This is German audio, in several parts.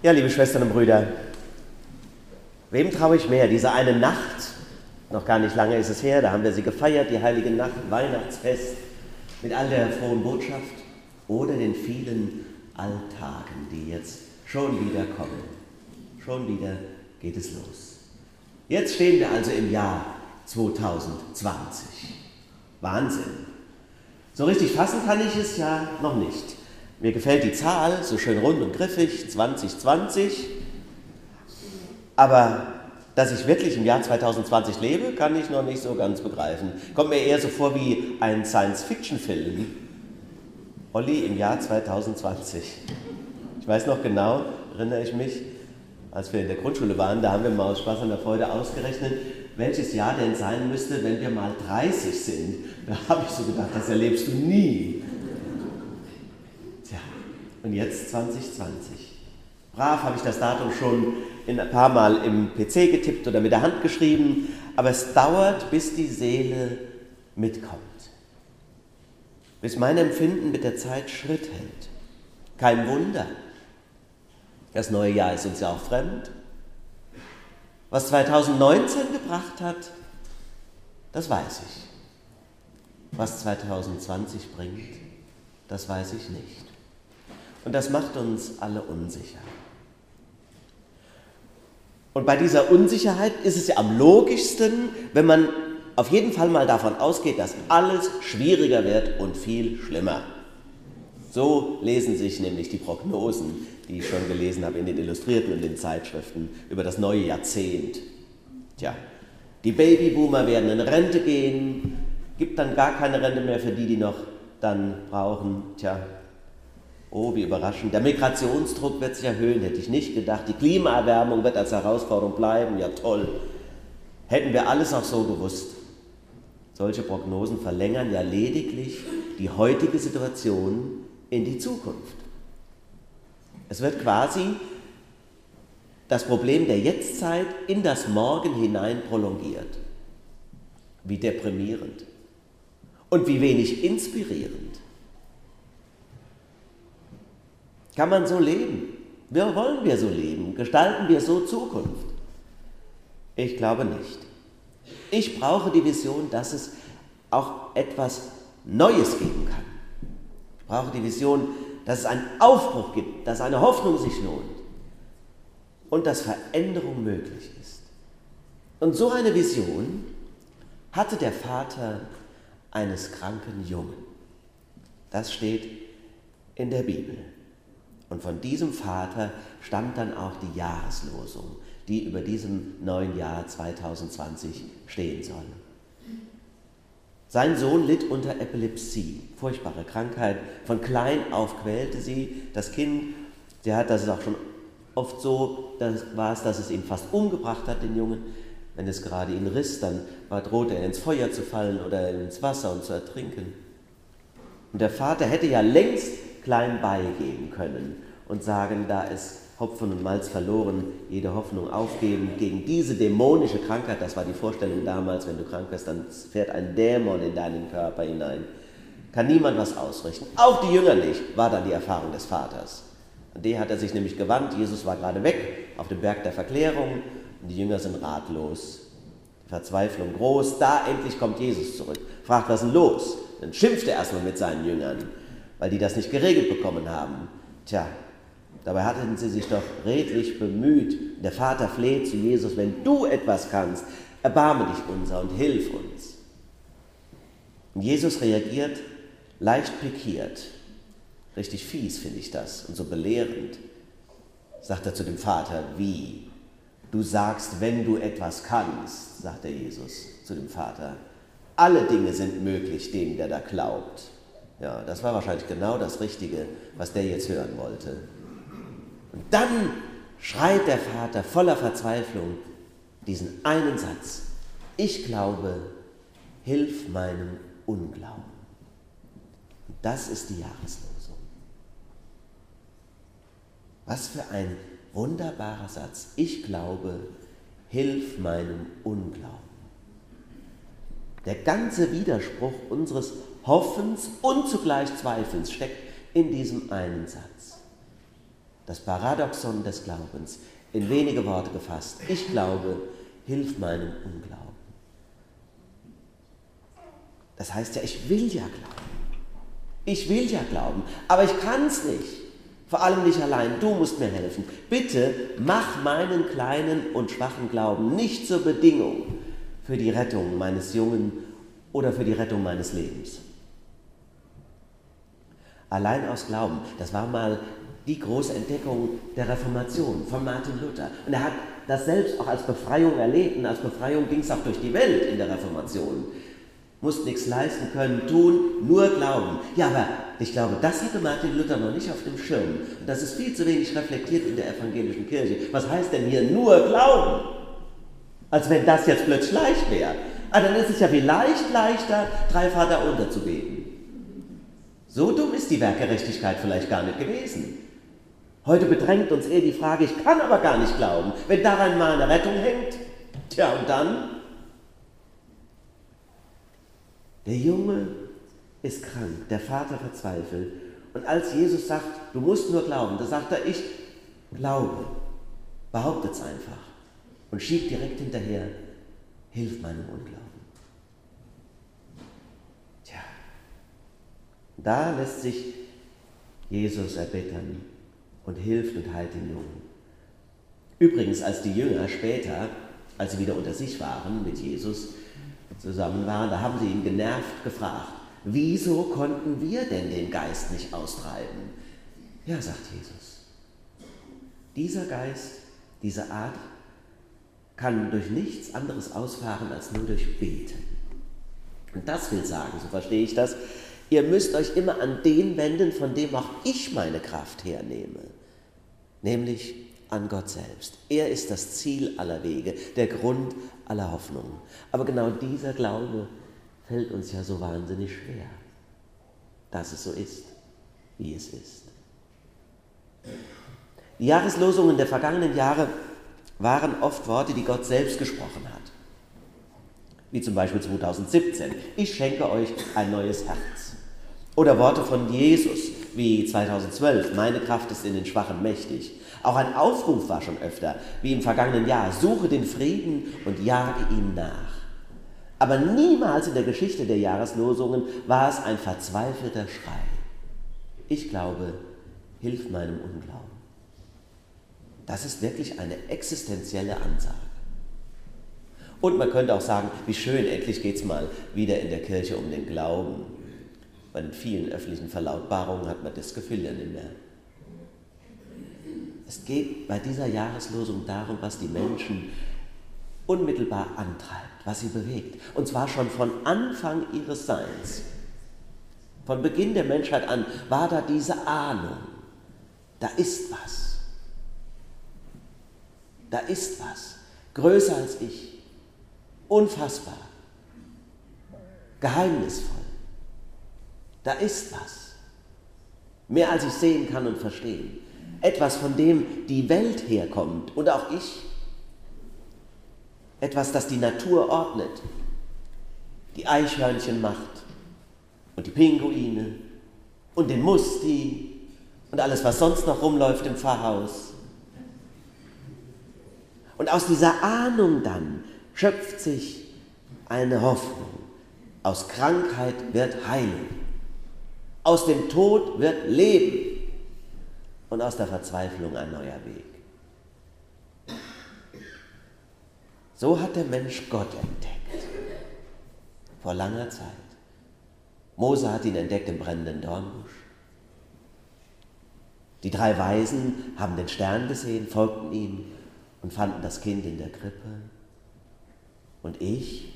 Ja, liebe Schwestern und Brüder, wem traue ich mehr? Diese eine Nacht, noch gar nicht lange ist es her, da haben wir sie gefeiert, die heilige Nacht, Weihnachtsfest, mit all der frohen Botschaft, oder den vielen Alltagen, die jetzt schon wieder kommen. Schon wieder geht es los. Jetzt stehen wir also im Jahr 2020. Wahnsinn. So richtig fassen kann ich es ja noch nicht. Mir gefällt die Zahl, so schön rund und griffig, 2020. Aber dass ich wirklich im Jahr 2020 lebe, kann ich noch nicht so ganz begreifen. Kommt mir eher so vor wie ein Science-Fiction-Film. Olli im Jahr 2020. Ich weiß noch genau, erinnere ich mich, als wir in der Grundschule waren, da haben wir mal aus Spaß an der Freude ausgerechnet, welches Jahr denn sein müsste, wenn wir mal 30 sind. Da habe ich so gedacht, das erlebst du nie. Und jetzt 2020. Brav habe ich das Datum schon ein paar Mal im PC getippt oder mit der Hand geschrieben, aber es dauert, bis die Seele mitkommt. Bis mein Empfinden mit der Zeit Schritt hält. Kein Wunder. Das neue Jahr ist uns ja auch fremd. Was 2019 gebracht hat, das weiß ich. Was 2020 bringt, das weiß ich nicht. Und das macht uns alle unsicher. Und bei dieser Unsicherheit ist es ja am logischsten, wenn man auf jeden Fall mal davon ausgeht, dass alles schwieriger wird und viel schlimmer. So lesen sich nämlich die Prognosen, die ich schon gelesen habe in den Illustrierten und den Zeitschriften über das neue Jahrzehnt. Tja, die Babyboomer werden in Rente gehen, gibt dann gar keine Rente mehr für die, die noch dann brauchen. Tja, Oh, wie überraschend. Der Migrationsdruck wird sich erhöhen, hätte ich nicht gedacht. Die Klimaerwärmung wird als Herausforderung bleiben. Ja, toll. Hätten wir alles auch so gewusst. Solche Prognosen verlängern ja lediglich die heutige Situation in die Zukunft. Es wird quasi das Problem der Jetztzeit in das Morgen hinein prolongiert. Wie deprimierend und wie wenig inspirierend. Kann man so leben? Wie wollen wir so leben? Gestalten wir so Zukunft? Ich glaube nicht. Ich brauche die Vision, dass es auch etwas Neues geben kann. Ich brauche die Vision, dass es einen Aufbruch gibt, dass eine Hoffnung sich lohnt und dass Veränderung möglich ist. Und so eine Vision hatte der Vater eines kranken Jungen. Das steht in der Bibel. Und von diesem Vater stammt dann auch die Jahreslosung, die über diesem neuen Jahr 2020 stehen soll. Sein Sohn litt unter Epilepsie, furchtbare Krankheit. Von klein auf quälte sie das Kind. Der hat das ist auch schon oft so, dass war es, dass es ihn fast umgebracht hat, den Jungen. Wenn es gerade ihn riss, dann drohte er ins Feuer zu fallen oder ins Wasser und zu ertrinken. Und der Vater hätte ja längst klein beigeben können und sagen, da ist Hopfen und Malz verloren, jede Hoffnung aufgeben gegen diese dämonische Krankheit. Das war die Vorstellung damals, wenn du krank bist, dann fährt ein Dämon in deinen Körper hinein. Kann niemand was ausrichten. Auch die Jünger nicht, war dann die Erfahrung des Vaters. An die hat er sich nämlich gewandt. Jesus war gerade weg auf dem Berg der Verklärung und die Jünger sind ratlos. Verzweiflung groß. Da endlich kommt Jesus zurück. Fragt, was ist denn los? Dann schimpft er erstmal mit seinen Jüngern weil die das nicht geregelt bekommen haben. Tja, dabei hatten sie sich doch redlich bemüht. Der Vater fleht zu Jesus, wenn du etwas kannst, erbarme dich unser und hilf uns. Und Jesus reagiert leicht pikiert. Richtig fies finde ich das und so belehrend. Sagt er zu dem Vater, wie? Du sagst, wenn du etwas kannst, sagt der Jesus zu dem Vater. Alle Dinge sind möglich dem, der da glaubt. Ja, das war wahrscheinlich genau das Richtige, was der jetzt hören wollte. Und dann schreit der Vater voller Verzweiflung diesen einen Satz. Ich glaube, hilf meinem Unglauben. Und das ist die Jahreslosung. Was für ein wunderbarer Satz. Ich glaube, hilf meinem Unglauben. Der ganze Widerspruch unseres Hoffens und zugleich Zweifels steckt in diesem einen Satz. das Paradoxon des Glaubens, in wenige Worte gefasst. Ich glaube, hilf meinem Unglauben. Das heißt ja, ich will ja glauben. Ich will ja glauben, aber ich kann es nicht. Vor allem nicht allein. Du musst mir helfen. Bitte mach meinen kleinen und schwachen Glauben nicht zur Bedingung für die Rettung meines Jungen oder für die Rettung meines Lebens. Allein aus Glauben, das war mal die große Entdeckung der Reformation von Martin Luther. Und er hat das selbst auch als Befreiung erlebt und als Befreiung ging es auch durch die Welt in der Reformation musst nichts leisten können, tun, nur glauben. Ja, aber ich glaube, das hatte Martin Luther noch nicht auf dem Schirm. Und das ist viel zu wenig reflektiert in der evangelischen Kirche. Was heißt denn hier nur glauben? Als wenn das jetzt plötzlich leicht wäre. Ah, dann ist es ja vielleicht leichter, drei Vater unterzubeten. So dumm ist die Werkgerechtigkeit vielleicht gar nicht gewesen. Heute bedrängt uns eher die Frage, ich kann aber gar nicht glauben. Wenn daran mal eine Rettung hängt, tja, und dann? Der Junge ist krank, der Vater verzweifelt. Und als Jesus sagt, du musst nur glauben, da sagt er, ich glaube. Behauptet es einfach und schiebt direkt hinterher, hilf meinem Unglauben. Tja, da lässt sich Jesus erbittern und hilft und heilt den Jungen. Übrigens, als die Jünger später, als sie wieder unter sich waren mit Jesus, zusammen waren, da haben sie ihn genervt gefragt, wieso konnten wir denn den Geist nicht austreiben? Ja, sagt Jesus, dieser Geist, diese Art kann durch nichts anderes ausfahren als nur durch Beten. Und das will sagen, so verstehe ich das, ihr müsst euch immer an den wenden, von dem auch ich meine Kraft hernehme, nämlich an Gott selbst. Er ist das Ziel aller Wege, der Grund aller Hoffnungen. Aber genau dieser Glaube fällt uns ja so wahnsinnig schwer, dass es so ist, wie es ist. Die Jahreslosungen der vergangenen Jahre waren oft Worte, die Gott selbst gesprochen hat. Wie zum Beispiel 2017, ich schenke euch ein neues Herz. Oder Worte von Jesus, wie 2012, meine Kraft ist in den Schwachen mächtig. Auch ein Aufruf war schon öfter, wie im vergangenen Jahr, suche den Frieden und jage ihm nach. Aber niemals in der Geschichte der Jahreslosungen war es ein verzweifelter Schrei. Ich glaube, hilf meinem Unglauben. Das ist wirklich eine existenzielle Ansage. Und man könnte auch sagen, wie schön, endlich geht es mal wieder in der Kirche um den Glauben. Bei den vielen öffentlichen Verlautbarungen hat man das Gefühl ja nicht mehr. Es geht bei dieser Jahreslosung darum, was die Menschen unmittelbar antreibt, was sie bewegt. Und zwar schon von Anfang ihres Seins. Von Beginn der Menschheit an war da diese Ahnung, da ist was. Da ist was. Größer als ich. Unfassbar. Geheimnisvoll. Da ist was. Mehr als ich sehen kann und verstehen etwas, von dem die Welt herkommt und auch ich. Etwas, das die Natur ordnet, die Eichhörnchen macht und die Pinguine und den Musti und alles, was sonst noch rumläuft im Pfarrhaus. Und aus dieser Ahnung dann schöpft sich eine Hoffnung. Aus Krankheit wird Heilung. Aus dem Tod wird Leben und aus der Verzweiflung ein neuer Weg. So hat der Mensch Gott entdeckt. Vor langer Zeit. Mose hat ihn entdeckt im brennenden Dornbusch. Die drei Weisen haben den Stern gesehen, folgten ihm und fanden das Kind in der Krippe. Und ich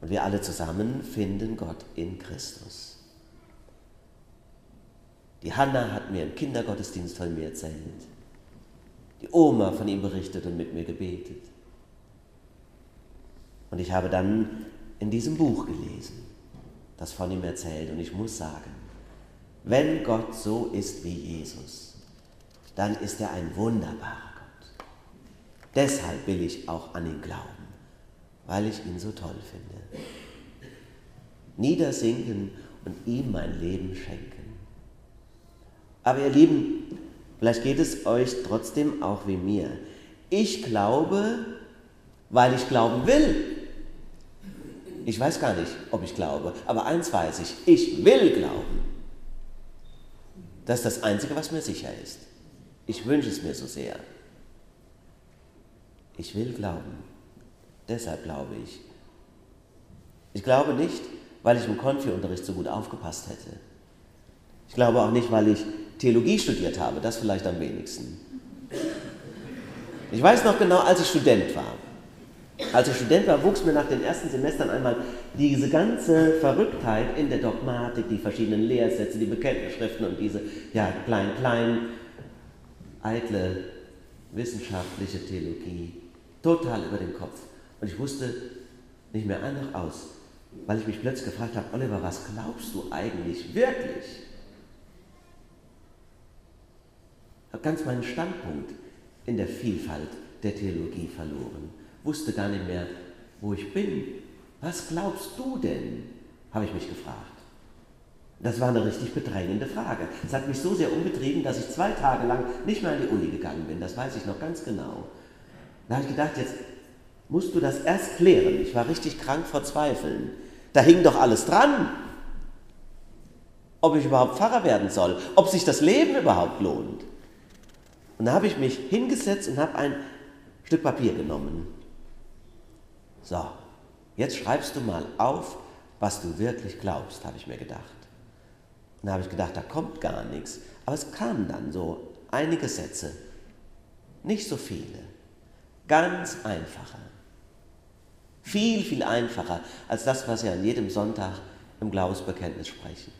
und wir alle zusammen finden Gott in Christus. Die Hanna hat mir im Kindergottesdienst von mir erzählt. Die Oma von ihm berichtet und mit mir gebetet. Und ich habe dann in diesem Buch gelesen, das von ihm erzählt. Und ich muss sagen, wenn Gott so ist wie Jesus, dann ist er ein wunderbarer Gott. Deshalb will ich auch an ihn glauben, weil ich ihn so toll finde. Niedersinken und ihm mein Leben schenken. Aber ihr Lieben, Vielleicht geht es euch trotzdem auch wie mir. Ich glaube, weil ich glauben will. Ich weiß gar nicht, ob ich glaube, aber eins weiß ich, ich will glauben. Das ist das Einzige, was mir sicher ist. Ich wünsche es mir so sehr. Ich will glauben. Deshalb glaube ich. Ich glaube nicht, weil ich im Konfi-Unterricht so gut aufgepasst hätte. Ich glaube auch nicht, weil ich Theologie studiert habe, das vielleicht am wenigsten. Ich weiß noch genau, als ich Student war. Als ich Student war, wuchs mir nach den ersten Semestern einmal diese ganze Verrücktheit in der Dogmatik, die verschiedenen Lehrsätze, die Bekenntnisschriften und diese ja, klein, klein, eitle wissenschaftliche Theologie total über den Kopf. Und ich wusste nicht mehr ein noch aus, weil ich mich plötzlich gefragt habe, Oliver, was glaubst du eigentlich wirklich? Ich habe ganz meinen Standpunkt in der Vielfalt der Theologie verloren, wusste gar nicht mehr, wo ich bin. Was glaubst du denn? habe ich mich gefragt. Das war eine richtig bedrängende Frage. Es hat mich so sehr umgetrieben, dass ich zwei Tage lang nicht mehr an die Uni gegangen bin. Das weiß ich noch ganz genau. Da habe ich gedacht, jetzt musst du das erst klären. Ich war richtig krank vor Zweifeln. Da hing doch alles dran. Ob ich überhaupt Pfarrer werden soll, ob sich das Leben überhaupt lohnt. Und da habe ich mich hingesetzt und habe ein Stück Papier genommen. So, jetzt schreibst du mal auf, was du wirklich glaubst, habe ich mir gedacht. Und da habe ich gedacht, da kommt gar nichts. Aber es kamen dann so einige Sätze. Nicht so viele. Ganz einfache. Viel, viel einfacher als das, was wir an jedem Sonntag im Glaubensbekenntnis sprechen.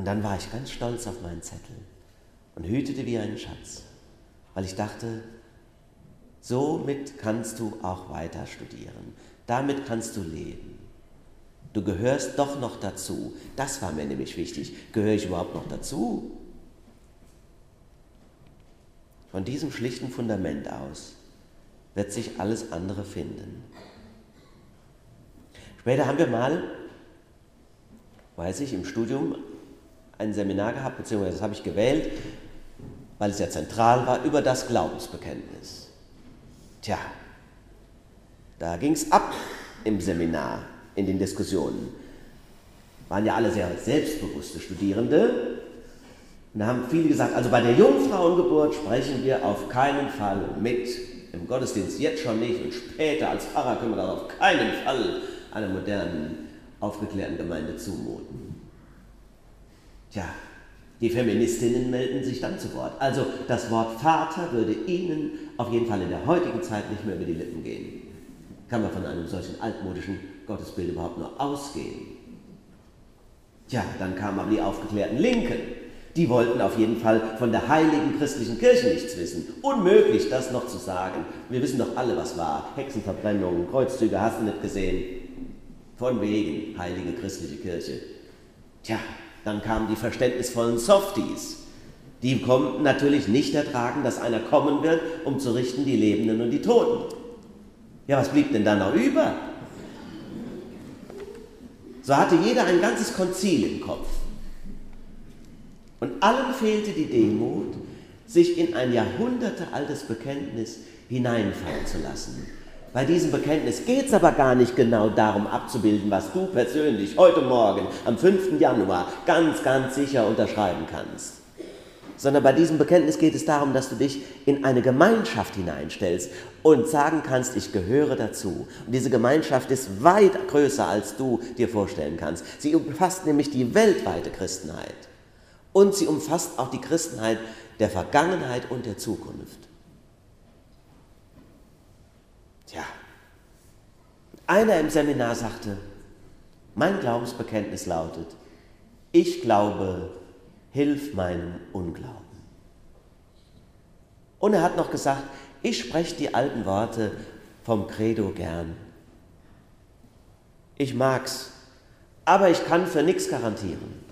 Und dann war ich ganz stolz auf meinen Zettel und hütete wie einen Schatz, weil ich dachte, somit kannst du auch weiter studieren, damit kannst du leben. Du gehörst doch noch dazu. Das war mir nämlich wichtig. Gehöre ich überhaupt noch dazu? Von diesem schlichten Fundament aus wird sich alles andere finden. Später haben wir mal, weiß ich, im Studium ein Seminar gehabt, beziehungsweise das habe ich gewählt, weil es ja zentral war, über das Glaubensbekenntnis. Tja, da ging es ab im Seminar, in den Diskussionen. Waren ja alle sehr selbstbewusste Studierende. Und da haben viele gesagt, also bei der Jungfrauengeburt sprechen wir auf keinen Fall mit. Im Gottesdienst jetzt schon nicht und später als Pfarrer können wir das auf keinen Fall einer modernen, aufgeklärten Gemeinde zumuten. Tja, die Feministinnen melden sich dann zu Wort. Also das Wort Vater würde Ihnen auf jeden Fall in der heutigen Zeit nicht mehr über die Lippen gehen. Kann man von einem solchen altmodischen Gottesbild überhaupt nur ausgehen? Tja, dann kamen aber die aufgeklärten Linken. Die wollten auf jeden Fall von der heiligen christlichen Kirche nichts wissen. Unmöglich, das noch zu sagen. Wir wissen doch alle, was war. Hexenverbrennungen, Kreuzzüge, hast du nicht gesehen. Von wegen heilige christliche Kirche. Tja, dann kamen die verständnisvollen Softies. Die konnten natürlich nicht ertragen, dass einer kommen wird, um zu richten die Lebenden und die Toten. Ja, was blieb denn da noch über? So hatte jeder ein ganzes Konzil im Kopf. Und allen fehlte die Demut, sich in ein jahrhundertealtes Bekenntnis hineinfallen zu lassen. Bei diesem Bekenntnis geht es aber gar nicht genau darum abzubilden, was du persönlich heute Morgen am 5. Januar ganz, ganz sicher unterschreiben kannst. Sondern bei diesem Bekenntnis geht es darum, dass du dich in eine Gemeinschaft hineinstellst und sagen kannst, ich gehöre dazu. Und diese Gemeinschaft ist weit größer, als du dir vorstellen kannst. Sie umfasst nämlich die weltweite Christenheit. Und sie umfasst auch die Christenheit der Vergangenheit und der Zukunft. Tja, einer im Seminar sagte, mein Glaubensbekenntnis lautet, ich glaube, hilf meinem Unglauben. Und er hat noch gesagt, ich spreche die alten Worte vom Credo gern. Ich mag's, aber ich kann für nichts garantieren.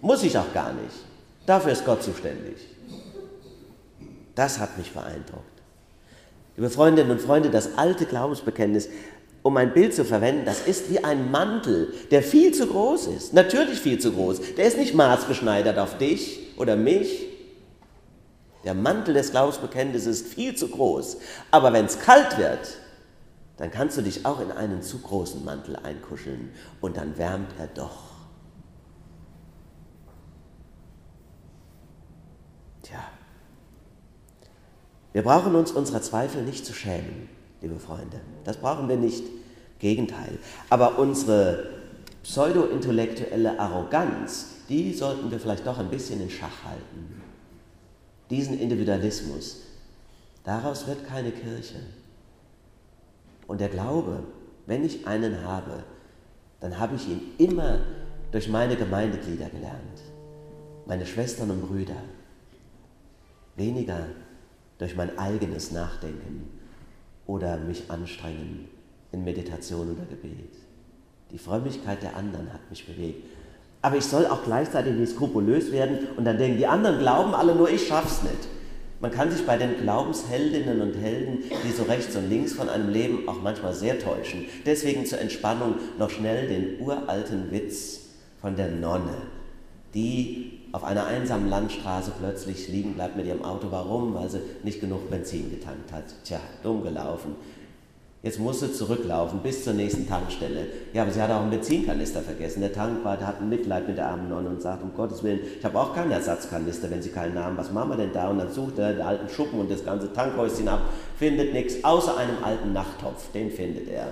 Muss ich auch gar nicht. Dafür ist Gott zuständig. Das hat mich beeindruckt. Liebe Freundinnen und Freunde, das alte Glaubensbekenntnis um ein Bild zu verwenden, das ist wie ein Mantel, der viel zu groß ist. Natürlich viel zu groß. Der ist nicht maßgeschneidert auf dich oder mich. Der Mantel des Glaubensbekenntnisses ist viel zu groß. Aber wenn es kalt wird, dann kannst du dich auch in einen zu großen Mantel einkuscheln und dann wärmt er doch. Wir brauchen uns unserer Zweifel nicht zu schämen, liebe Freunde. Das brauchen wir nicht. Gegenteil. Aber unsere pseudo-intellektuelle Arroganz, die sollten wir vielleicht doch ein bisschen in Schach halten. Diesen Individualismus, daraus wird keine Kirche. Und der Glaube, wenn ich einen habe, dann habe ich ihn immer durch meine Gemeindeglieder gelernt, meine Schwestern und Brüder, weniger durch mein eigenes Nachdenken oder mich anstrengen in Meditation oder Gebet. Die Frömmigkeit der anderen hat mich bewegt. Aber ich soll auch gleichzeitig nicht skrupulös werden und dann denken, die anderen glauben alle nur, ich schaff's nicht. Man kann sich bei den Glaubensheldinnen und Helden, die so rechts und links von einem leben, auch manchmal sehr täuschen. Deswegen zur Entspannung noch schnell den uralten Witz von der Nonne, die auf einer einsamen Landstraße plötzlich liegen bleibt mit ihrem Auto. Warum? Weil sie nicht genug Benzin getankt hat. Tja, dumm gelaufen. Jetzt muss sie zurücklaufen bis zur nächsten Tankstelle. Ja, aber sie hat auch einen Benzinkanister vergessen. Der Tankwart hat ein Mitleid mit der armen Nonne und sagt, um Gottes Willen, ich habe auch keinen Ersatzkanister, wenn Sie keinen haben. Was machen wir denn da? Und dann sucht er den alten Schuppen und das ganze Tankhäuschen ab, findet nichts, außer einem alten Nachttopf. Den findet er.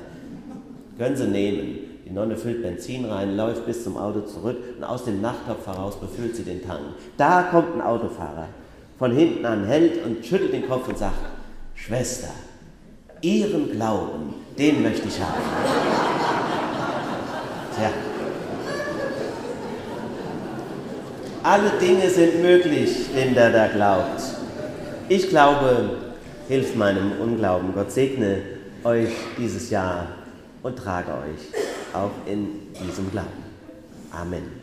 Können Sie nehmen. Die Nonne füllt Benzin rein, läuft bis zum Auto zurück und aus dem Nachttopf heraus befüllt sie den Tank. Da kommt ein Autofahrer, von hinten an hält und schüttelt den Kopf und sagt, Schwester, Ihren Glauben, den möchte ich haben. Tja. Alle Dinge sind möglich, dem der da glaubt. Ich glaube, hilft meinem Unglauben. Gott segne euch dieses Jahr und trage euch auch in diesem Glauben. Amen.